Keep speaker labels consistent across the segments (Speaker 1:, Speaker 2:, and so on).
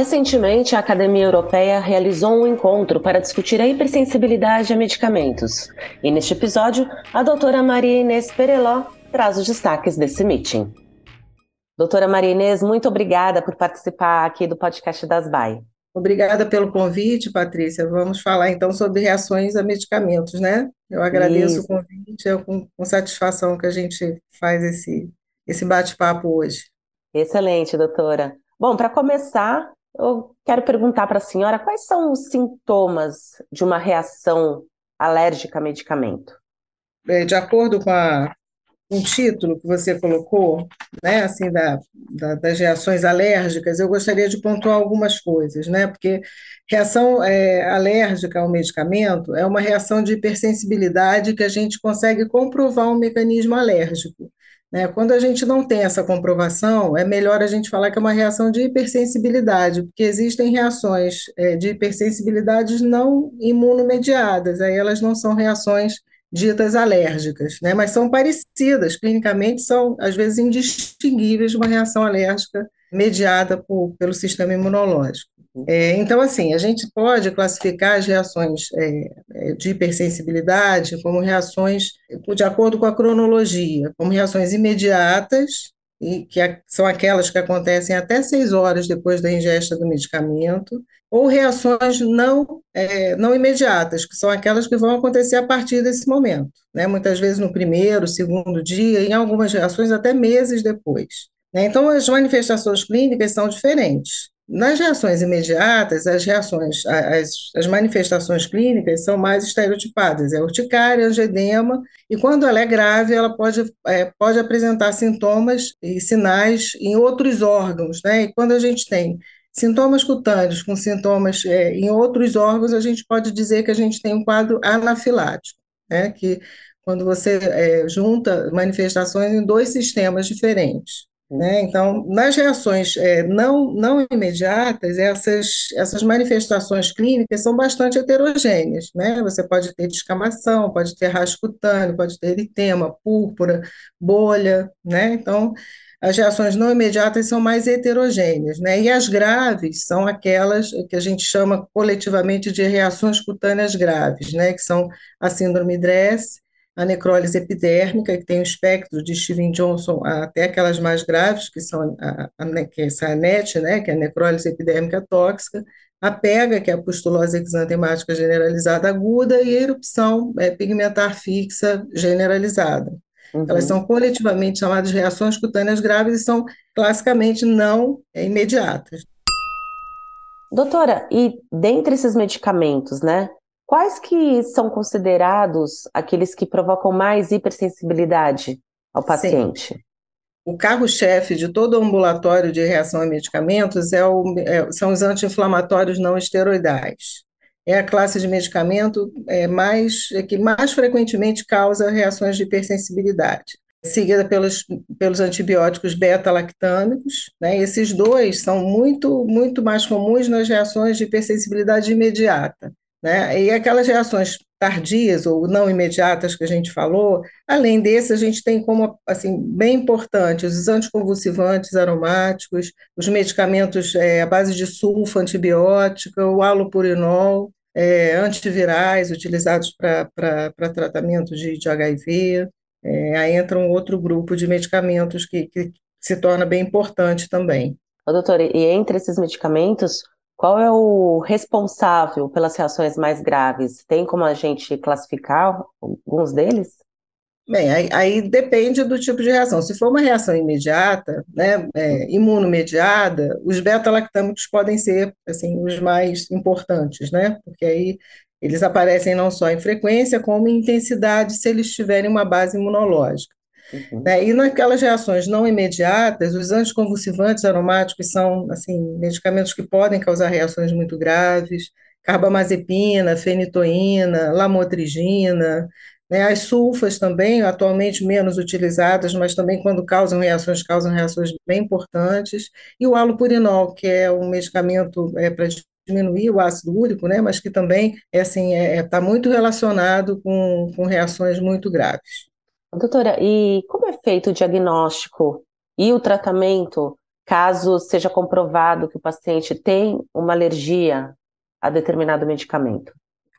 Speaker 1: Recentemente, a Academia Europeia realizou um encontro para discutir a hipersensibilidade a medicamentos. E neste episódio, a doutora Maria Inês Pereló traz os destaques desse meeting. Doutora Maria Inês, muito obrigada por participar aqui do podcast das BAE.
Speaker 2: Obrigada pelo convite, Patrícia. Vamos falar então sobre reações a medicamentos, né? Eu agradeço Isso. o convite, é com, com satisfação que a gente faz esse, esse bate-papo hoje.
Speaker 1: Excelente, doutora. Bom, para começar, eu quero perguntar para a senhora quais são os sintomas de uma reação alérgica a medicamento?
Speaker 2: De acordo com a, um título que você colocou, né, assim, da, da, das reações alérgicas, eu gostaria de pontuar algumas coisas, né, porque reação é, alérgica ao medicamento é uma reação de hipersensibilidade que a gente consegue comprovar um mecanismo alérgico. Né? Quando a gente não tem essa comprovação, é melhor a gente falar que é uma reação de hipersensibilidade, porque existem reações é, de hipersensibilidades não imunomediadas, aí elas não são reações ditas alérgicas, né? mas são parecidas, clinicamente são, às vezes, indistinguíveis de uma reação alérgica mediada por, pelo sistema imunológico. É, então, assim, a gente pode classificar as reações é, é, de hipersensibilidade como reações, de acordo com a cronologia, como reações imediatas, e que são aquelas que acontecem até seis horas depois da ingesta do medicamento, ou reações não, é, não imediatas, que são aquelas que vão acontecer a partir desse momento, né? muitas vezes no primeiro, segundo dia, em algumas reações até meses depois. Né? Então, as manifestações clínicas são diferentes. Nas reações imediatas, as reações, as, as manifestações clínicas são mais estereotipadas, é urticária, angedema, e quando ela é grave, ela pode, é, pode apresentar sintomas e sinais em outros órgãos, né? E quando a gente tem sintomas cutâneos com sintomas é, em outros órgãos, a gente pode dizer que a gente tem um quadro anafilático, né? Que quando você é, junta manifestações em dois sistemas diferentes. Né? Então, nas reações é, não, não imediatas, essas, essas manifestações clínicas são bastante heterogêneas. Né? Você pode ter descamação, pode ter rascunho cutâneo, pode ter eritema, púrpura, bolha. Né? Então, as reações não imediatas são mais heterogêneas. Né? E as graves são aquelas que a gente chama coletivamente de reações cutâneas graves, né? que são a síndrome DRESS, a necrólise epidérmica, que tem o espectro de Steven Johnson até aquelas mais graves, que são a, a, que é essa NET, né, que é a necrólise epidérmica tóxica, a PEGA, que é a pustulose exantemática generalizada aguda, e a erupção é, pigmentar fixa generalizada. Uhum. Elas são coletivamente chamadas reações cutâneas graves e são classicamente não é, imediatas.
Speaker 1: Doutora, e dentre esses medicamentos, né, Quais que são considerados aqueles que provocam mais hipersensibilidade ao paciente? Sim.
Speaker 2: O carro-chefe de todo ambulatório de reação a medicamentos é o, é, são os anti-inflamatórios não esteroidais. É a classe de medicamento é, mais, é, que mais frequentemente causa reações de hipersensibilidade seguida pelos, pelos antibióticos beta-lactâmicos. Né? Esses dois são muito, muito mais comuns nas reações de hipersensibilidade imediata. Né? E aquelas reações tardias ou não imediatas que a gente falou, além desse, a gente tem como assim bem importante os anticonvulsivantes aromáticos, os medicamentos é, à base de sulfa antibiótica, o alopurinol, é, antivirais utilizados para tratamento de, de HIV. É, aí entra um outro grupo de medicamentos que, que se torna bem importante também.
Speaker 1: Ô, doutora, e entre esses medicamentos, qual é o responsável pelas reações mais graves? Tem como a gente classificar alguns deles?
Speaker 2: Bem, aí, aí depende do tipo de reação. Se for uma reação imediata, né, é, imunomediada, os beta-lactâmicos podem ser assim, os mais importantes, né? Porque aí eles aparecem não só em frequência, como em intensidade, se eles tiverem uma base imunológica. Uhum. Né? E naquelas reações não imediatas, os anticonvulsivantes aromáticos são assim, medicamentos que podem causar reações muito graves, carbamazepina, fenitoína, lamotrigina, né? as sulfas também, atualmente menos utilizadas, mas também quando causam reações, causam reações bem importantes, e o alopurinol, que é um medicamento é, para diminuir o ácido úrico, né, mas que também é assim, está é, é muito relacionado com, com reações muito graves.
Speaker 1: Doutora, e como é feito o diagnóstico e o tratamento caso seja comprovado que o paciente tem uma alergia a determinado medicamento?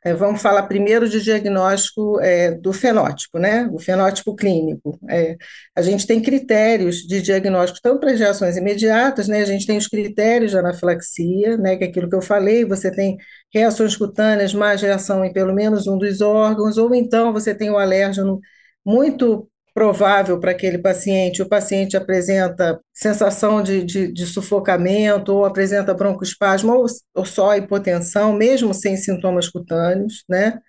Speaker 2: É, vamos falar primeiro de diagnóstico é, do fenótipo, né? O fenótipo clínico. É, a gente tem critérios de diagnóstico tanto para as reações imediatas, né? A gente tem os critérios de anafilaxia, né? Que é aquilo que eu falei, você tem reações cutâneas, mais reação em pelo menos um dos órgãos, ou então você tem o alérgeno muito provável para aquele paciente, o paciente apresenta sensação de, de, de sufocamento, ou apresenta broncoespasmo, ou, ou só hipotensão, mesmo sem sintomas cutâneos, né?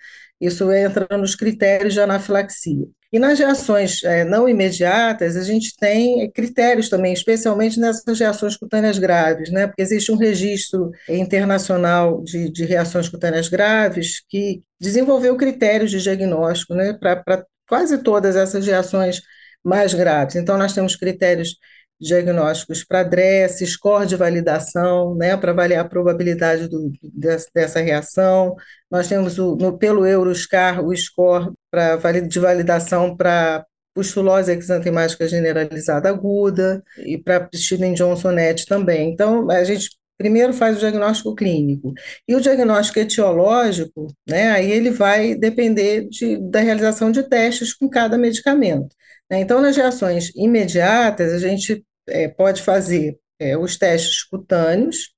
Speaker 2: Isso entra nos critérios de anafilaxia. E nas reações é, não imediatas, a gente tem critérios também, especialmente nessas reações cutâneas graves, né? Porque existe um registro internacional de, de reações cutâneas graves que desenvolveu critérios de diagnóstico, né? Para quase todas essas reações mais graves. Então, nós temos critérios diagnósticos para DRESS, score de validação, né, para avaliar a probabilidade do, dessa reação. Nós temos o, no, pelo Euroscar o score pra, de validação para pustulose exantemática generalizada aguda e para Steven Johnson net também. Então, a gente primeiro faz o diagnóstico clínico. E o diagnóstico etiológico, né, aí ele vai depender de, da realização de testes com cada medicamento. Né? Então, nas reações imediatas, a gente é, pode fazer é, os testes cutâneos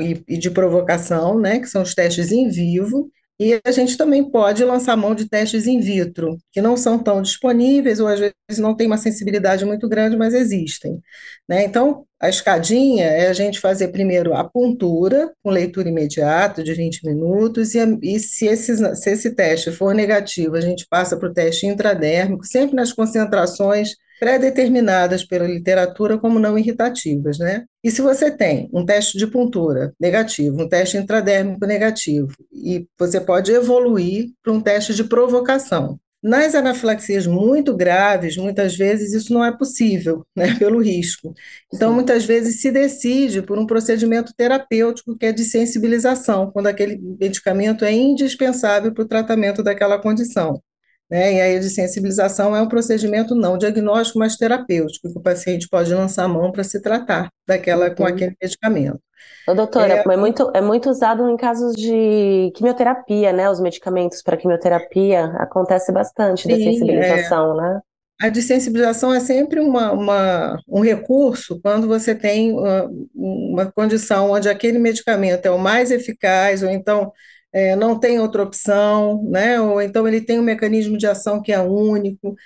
Speaker 2: e, e de provocação, né, que são os testes em vivo, e a gente também pode lançar mão de testes in vitro, que não são tão disponíveis ou às vezes não tem uma sensibilidade muito grande, mas existem. Né? Então, a escadinha é a gente fazer primeiro a puntura, com leitura imediata de 20 minutos, e, e se, esse, se esse teste for negativo, a gente passa para o teste intradérmico, sempre nas concentrações pré-determinadas pela literatura como não irritativas, né? E se você tem um teste de puntura negativo, um teste intradérmico negativo, e você pode evoluir para um teste de provocação. Nas anafilaxias muito graves, muitas vezes isso não é possível, né, pelo risco. Então, muitas vezes se decide por um procedimento terapêutico que é de sensibilização, quando aquele medicamento é indispensável para o tratamento daquela condição. Né? E aí, a sensibilização é um procedimento não diagnóstico, mas terapêutico, que o paciente pode lançar a mão para se tratar daquela, com uhum. aquele medicamento.
Speaker 1: Ô, doutora, é, é, muito, é muito usado em casos de quimioterapia, né? Os medicamentos para quimioterapia acontece bastante sim, da sensibilização,
Speaker 2: é.
Speaker 1: né?
Speaker 2: A desensibilização é sempre uma, uma, um recurso quando você tem uma, uma condição onde aquele medicamento é o mais eficaz, ou então é, não tem outra opção, né? ou então ele tem um mecanismo de ação que é único.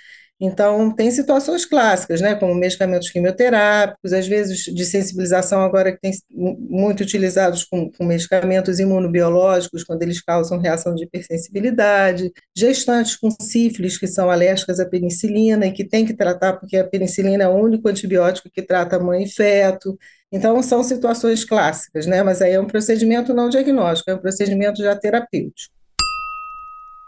Speaker 2: Então, tem situações clássicas, né, como medicamentos quimioterápicos, às vezes de sensibilização agora que tem muito utilizados com, com, medicamentos imunobiológicos, quando eles causam reação de hipersensibilidade, gestantes com sífilis que são alérgicas à penicilina e que tem que tratar porque a penicilina é o único antibiótico que trata mãe e feto. Então, são situações clássicas, né? Mas aí é um procedimento não diagnóstico, é um procedimento já terapêutico.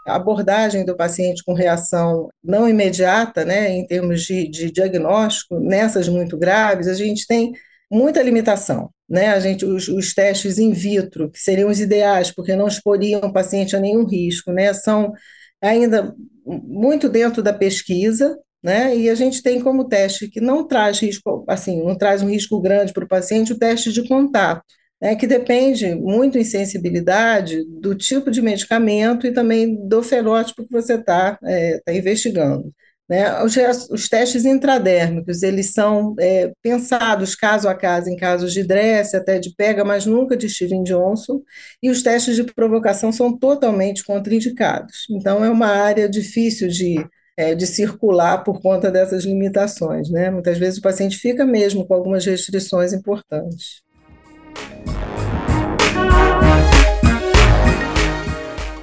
Speaker 2: A abordagem do paciente com reação não imediata, né, em termos de, de diagnóstico, nessas muito graves, a gente tem muita limitação. Né? A gente, os, os, testes in vitro, que seriam os ideais, porque não exporiam o paciente a nenhum risco, né? são ainda muito dentro da pesquisa, né? E a gente tem como teste que não traz risco, assim, não traz um risco grande para o paciente, o teste de contato, né? Que depende muito em sensibilidade do tipo de medicamento e também do fenótipo que você está é, tá investigando. Né? Os, os, testes intradérmicos, eles são é, pensados caso a caso, em casos de Dress, até de pega, mas nunca de Steven Johnson, e os testes de provocação são totalmente contraindicados. Então, é uma área difícil de é, de circular por conta dessas limitações. Né? Muitas vezes o paciente fica mesmo com algumas restrições importantes.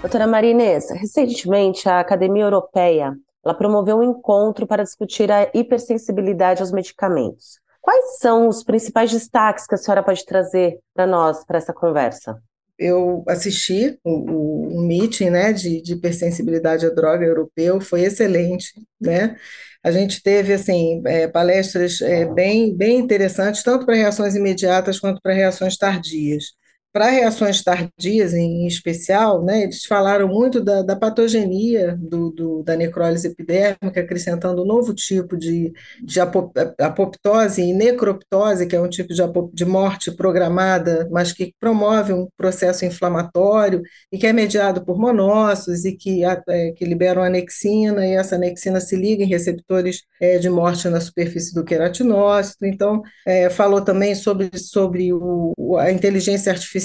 Speaker 1: Doutora Maria recentemente a Academia Europeia ela promoveu um encontro para discutir a hipersensibilidade aos medicamentos. Quais são os principais destaques que a senhora pode trazer para nós, para essa conversa?
Speaker 2: Eu assisti o, o, o meeting né, de, de hipersensibilidade à droga europeu, foi excelente, né? A gente teve assim é, palestras é, bem, bem interessantes, tanto para reações imediatas quanto para reações tardias. Para reações tardias, em especial, né, eles falaram muito da, da patogenia do, do, da necrólise epidérmica, acrescentando um novo tipo de, de apoptose e necroptose, que é um tipo de, de morte programada, mas que promove um processo inflamatório e que é mediado por monócitos e que, é, que liberam anexina, e essa anexina se liga em receptores é, de morte na superfície do queratinócito. Então, é, falou também sobre, sobre o, a inteligência artificial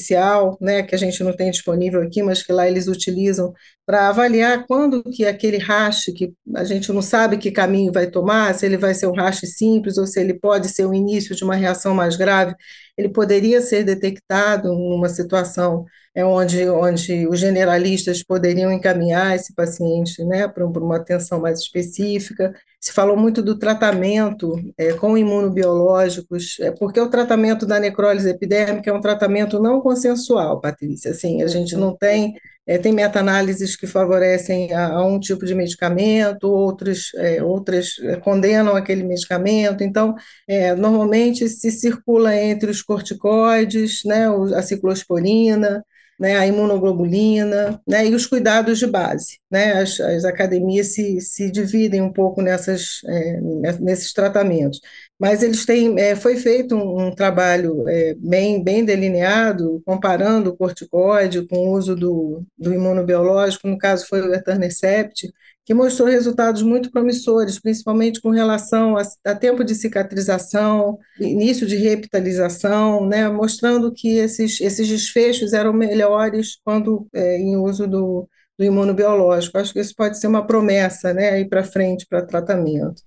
Speaker 2: né, que a gente não tem disponível aqui, mas que lá eles utilizam para avaliar quando que aquele hash, que a gente não sabe que caminho vai tomar, se ele vai ser um hash simples ou se ele pode ser o início de uma reação mais grave, ele poderia ser detectado numa situação é onde, onde os generalistas poderiam encaminhar esse paciente né, para uma atenção mais específica. Se falou muito do tratamento é, com imunobiológicos, é, porque o tratamento da necrólise epidérmica é um tratamento não consensual, Patrícia. Assim, a gente não tem é, tem meta-análises que favorecem a, a, um tipo de medicamento, outros, é, outras é, condenam aquele medicamento. Então, é, normalmente se circula entre os corticoides, né, a ciclosporina, né, a imunoglobulina, né, e os cuidados de base. Né, as, as academias se, se dividem um pouco nessas, é, nesses tratamentos. Mas eles têm, é, foi feito um, um trabalho é, bem, bem delineado, comparando o corticoide com o uso do, do imunobiológico, no caso foi o etanercept, que mostrou resultados muito promissores, principalmente com relação a, a tempo de cicatrização, início de reepitalização, né, mostrando que esses, esses desfechos eram melhores quando é, em uso do, do imunobiológico. Acho que isso pode ser uma promessa né, aí para frente para tratamento.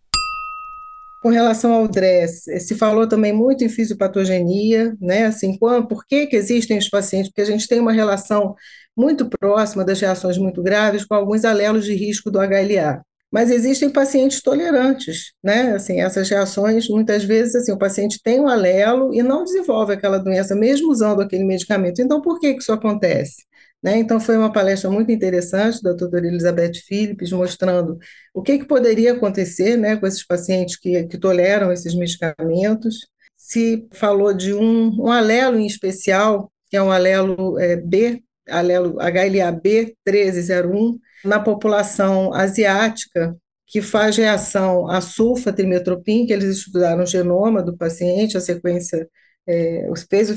Speaker 2: Com relação ao DRESS, se falou também muito em fisiopatogenia, né? Assim, quando, por que, que existem os pacientes? Porque a gente tem uma relação muito próxima das reações muito graves com alguns alelos de risco do HLA. Mas existem pacientes tolerantes, né? Assim, essas reações, muitas vezes, assim, o paciente tem um alelo e não desenvolve aquela doença, mesmo usando aquele medicamento. Então, por que, que isso acontece? Né? Então, foi uma palestra muito interessante da doutora Elizabeth Phillips, mostrando o que, que poderia acontecer né, com esses pacientes que, que toleram esses medicamentos. Se falou de um, um alelo em especial, que é um alelo é, B, alelo HLA-B 1301, na população asiática, que faz reação à sulfa-trimetropin, que eles estudaram o genoma do paciente, a sequência é,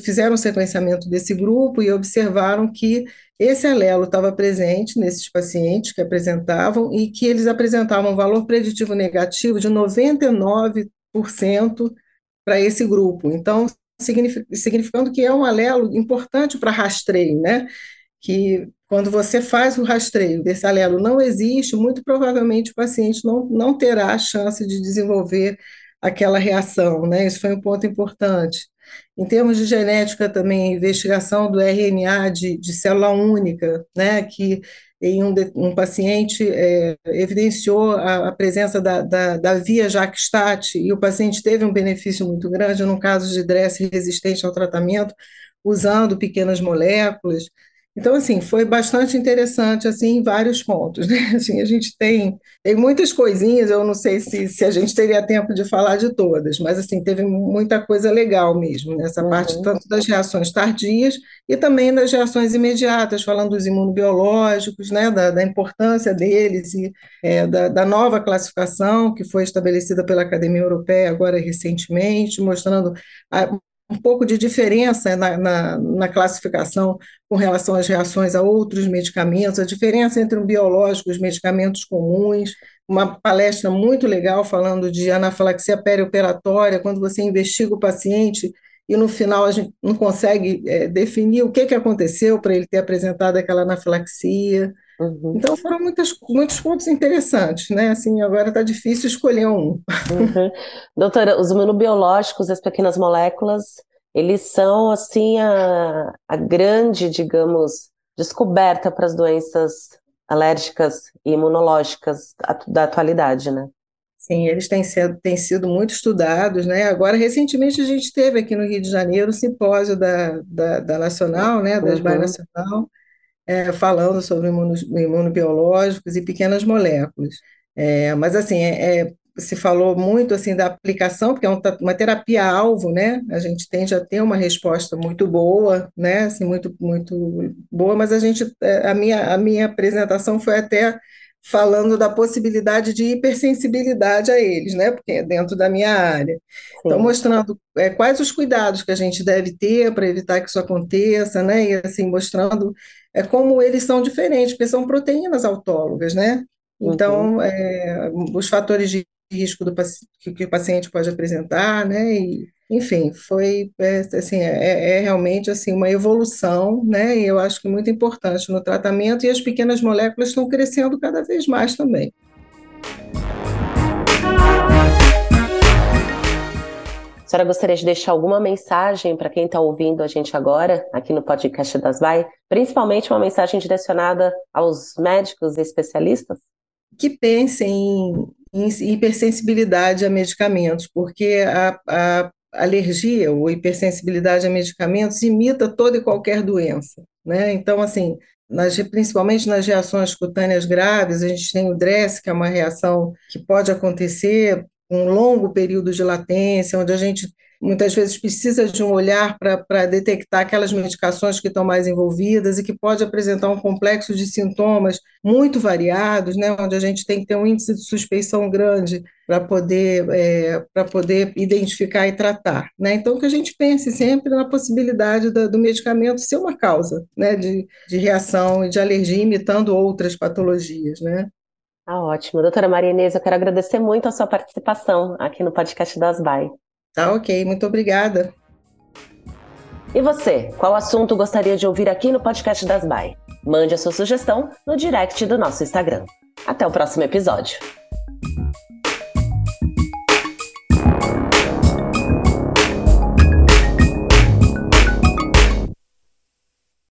Speaker 2: fizeram o sequenciamento desse grupo e observaram que esse alelo estava presente nesses pacientes que apresentavam e que eles apresentavam um valor preditivo negativo de 99% para esse grupo. Então, significando que é um alelo importante para rastreio, né? Que quando você faz o rastreio desse alelo não existe, muito provavelmente o paciente não, não terá a chance de desenvolver aquela reação, né? Isso foi um ponto importante. Em termos de genética também, investigação do RNA de, de célula única, né, que em um, um paciente é, evidenciou a, a presença da, da, da, via JAK-STAT e o paciente teve um benefício muito grande no caso de DRESS resistente ao tratamento, usando pequenas moléculas. Então, assim, foi bastante interessante, assim, em vários pontos, né? Assim, a gente tem, tem muitas coisinhas, eu não sei se, se a gente teria tempo de falar de todas, mas, assim, teve muita coisa legal mesmo nessa uhum. parte, tanto das reações tardias e também das reações imediatas, falando dos imunobiológicos, né, da, da importância deles e é, da, da nova classificação que foi estabelecida pela Academia Europeia agora recentemente, mostrando a, um pouco de diferença na, na, na, classificação com relação às reações a outros medicamentos, a diferença entre um biológico e os medicamentos comuns, uma palestra muito legal falando de anafilaxia perioperatória, quando você investiga o paciente e no final a gente não consegue é, definir o que, que aconteceu para ele ter apresentado aquela anafilaxia. Uhum. Então foram muitos, muitos pontos interessantes, né? Assim, agora está difícil escolher um.
Speaker 1: Uhum. Doutora, os imunobiológicos, as pequenas moléculas, eles são assim a, a grande, digamos, descoberta para as doenças alérgicas e imunológicas da atualidade, né?
Speaker 2: Sim, eles têm sido, têm sido muito estudados, né? Agora, recentemente, a gente teve aqui no Rio de Janeiro o simpósio da, da, da Nacional, né? Da uhum. Nacional, é, falando sobre imunobiológicos e pequenas moléculas. É, mas, assim, é, é se falou muito assim da aplicação, porque é uma terapia-alvo, né? A gente tende a ter uma resposta muito boa, né? Assim, muito, muito boa, mas a gente, é, a minha, a minha apresentação foi até falando da possibilidade de hipersensibilidade a eles, né? Porque é dentro da minha área. Então, mostrando é, quais os cuidados que a gente deve ter para evitar que isso aconteça, né? E assim, mostrando é, como eles são diferentes, porque são proteínas autólogas, né? Então, uhum. é, os fatores de risco do, que, que, o paciente pode apresentar, né? E, enfim, foi é, assim, é, é, realmente assim uma evolução, né? E eu acho que muito importante no tratamento e as pequenas moléculas estão crescendo cada vez mais também.
Speaker 1: Senhora gostaria de deixar alguma mensagem para quem está ouvindo a gente agora, aqui no podcast das VAI, principalmente uma mensagem direcionada aos médicos e especialistas?
Speaker 2: Que pensem em, em hipersensibilidade a medicamentos, porque a, a alergia ou hipersensibilidade a medicamentos imita toda e qualquer doença, né? Então, assim, nas, principalmente nas reações cutâneas graves, a gente tem o DRESS, que é uma reação que pode acontecer um longo período de latência, onde a gente muitas vezes precisa de um olhar para detectar aquelas medicações que estão mais envolvidas e que pode apresentar um complexo de sintomas muito variados, né, onde a gente tem que ter um índice de suspeição grande para poder, é, poder identificar e tratar. Né? Então, que a gente pense sempre na possibilidade do, do medicamento ser uma causa né, de, de reação e de alergia imitando outras patologias. Né?
Speaker 1: Ah, ótimo. Doutora Maria Inês, eu quero agradecer muito a sua participação aqui no podcast das BAI.
Speaker 2: Tá ok, muito obrigada.
Speaker 1: E você, qual assunto gostaria de ouvir aqui no podcast das BAI? Mande a sua sugestão no direct do nosso Instagram. Até o próximo episódio.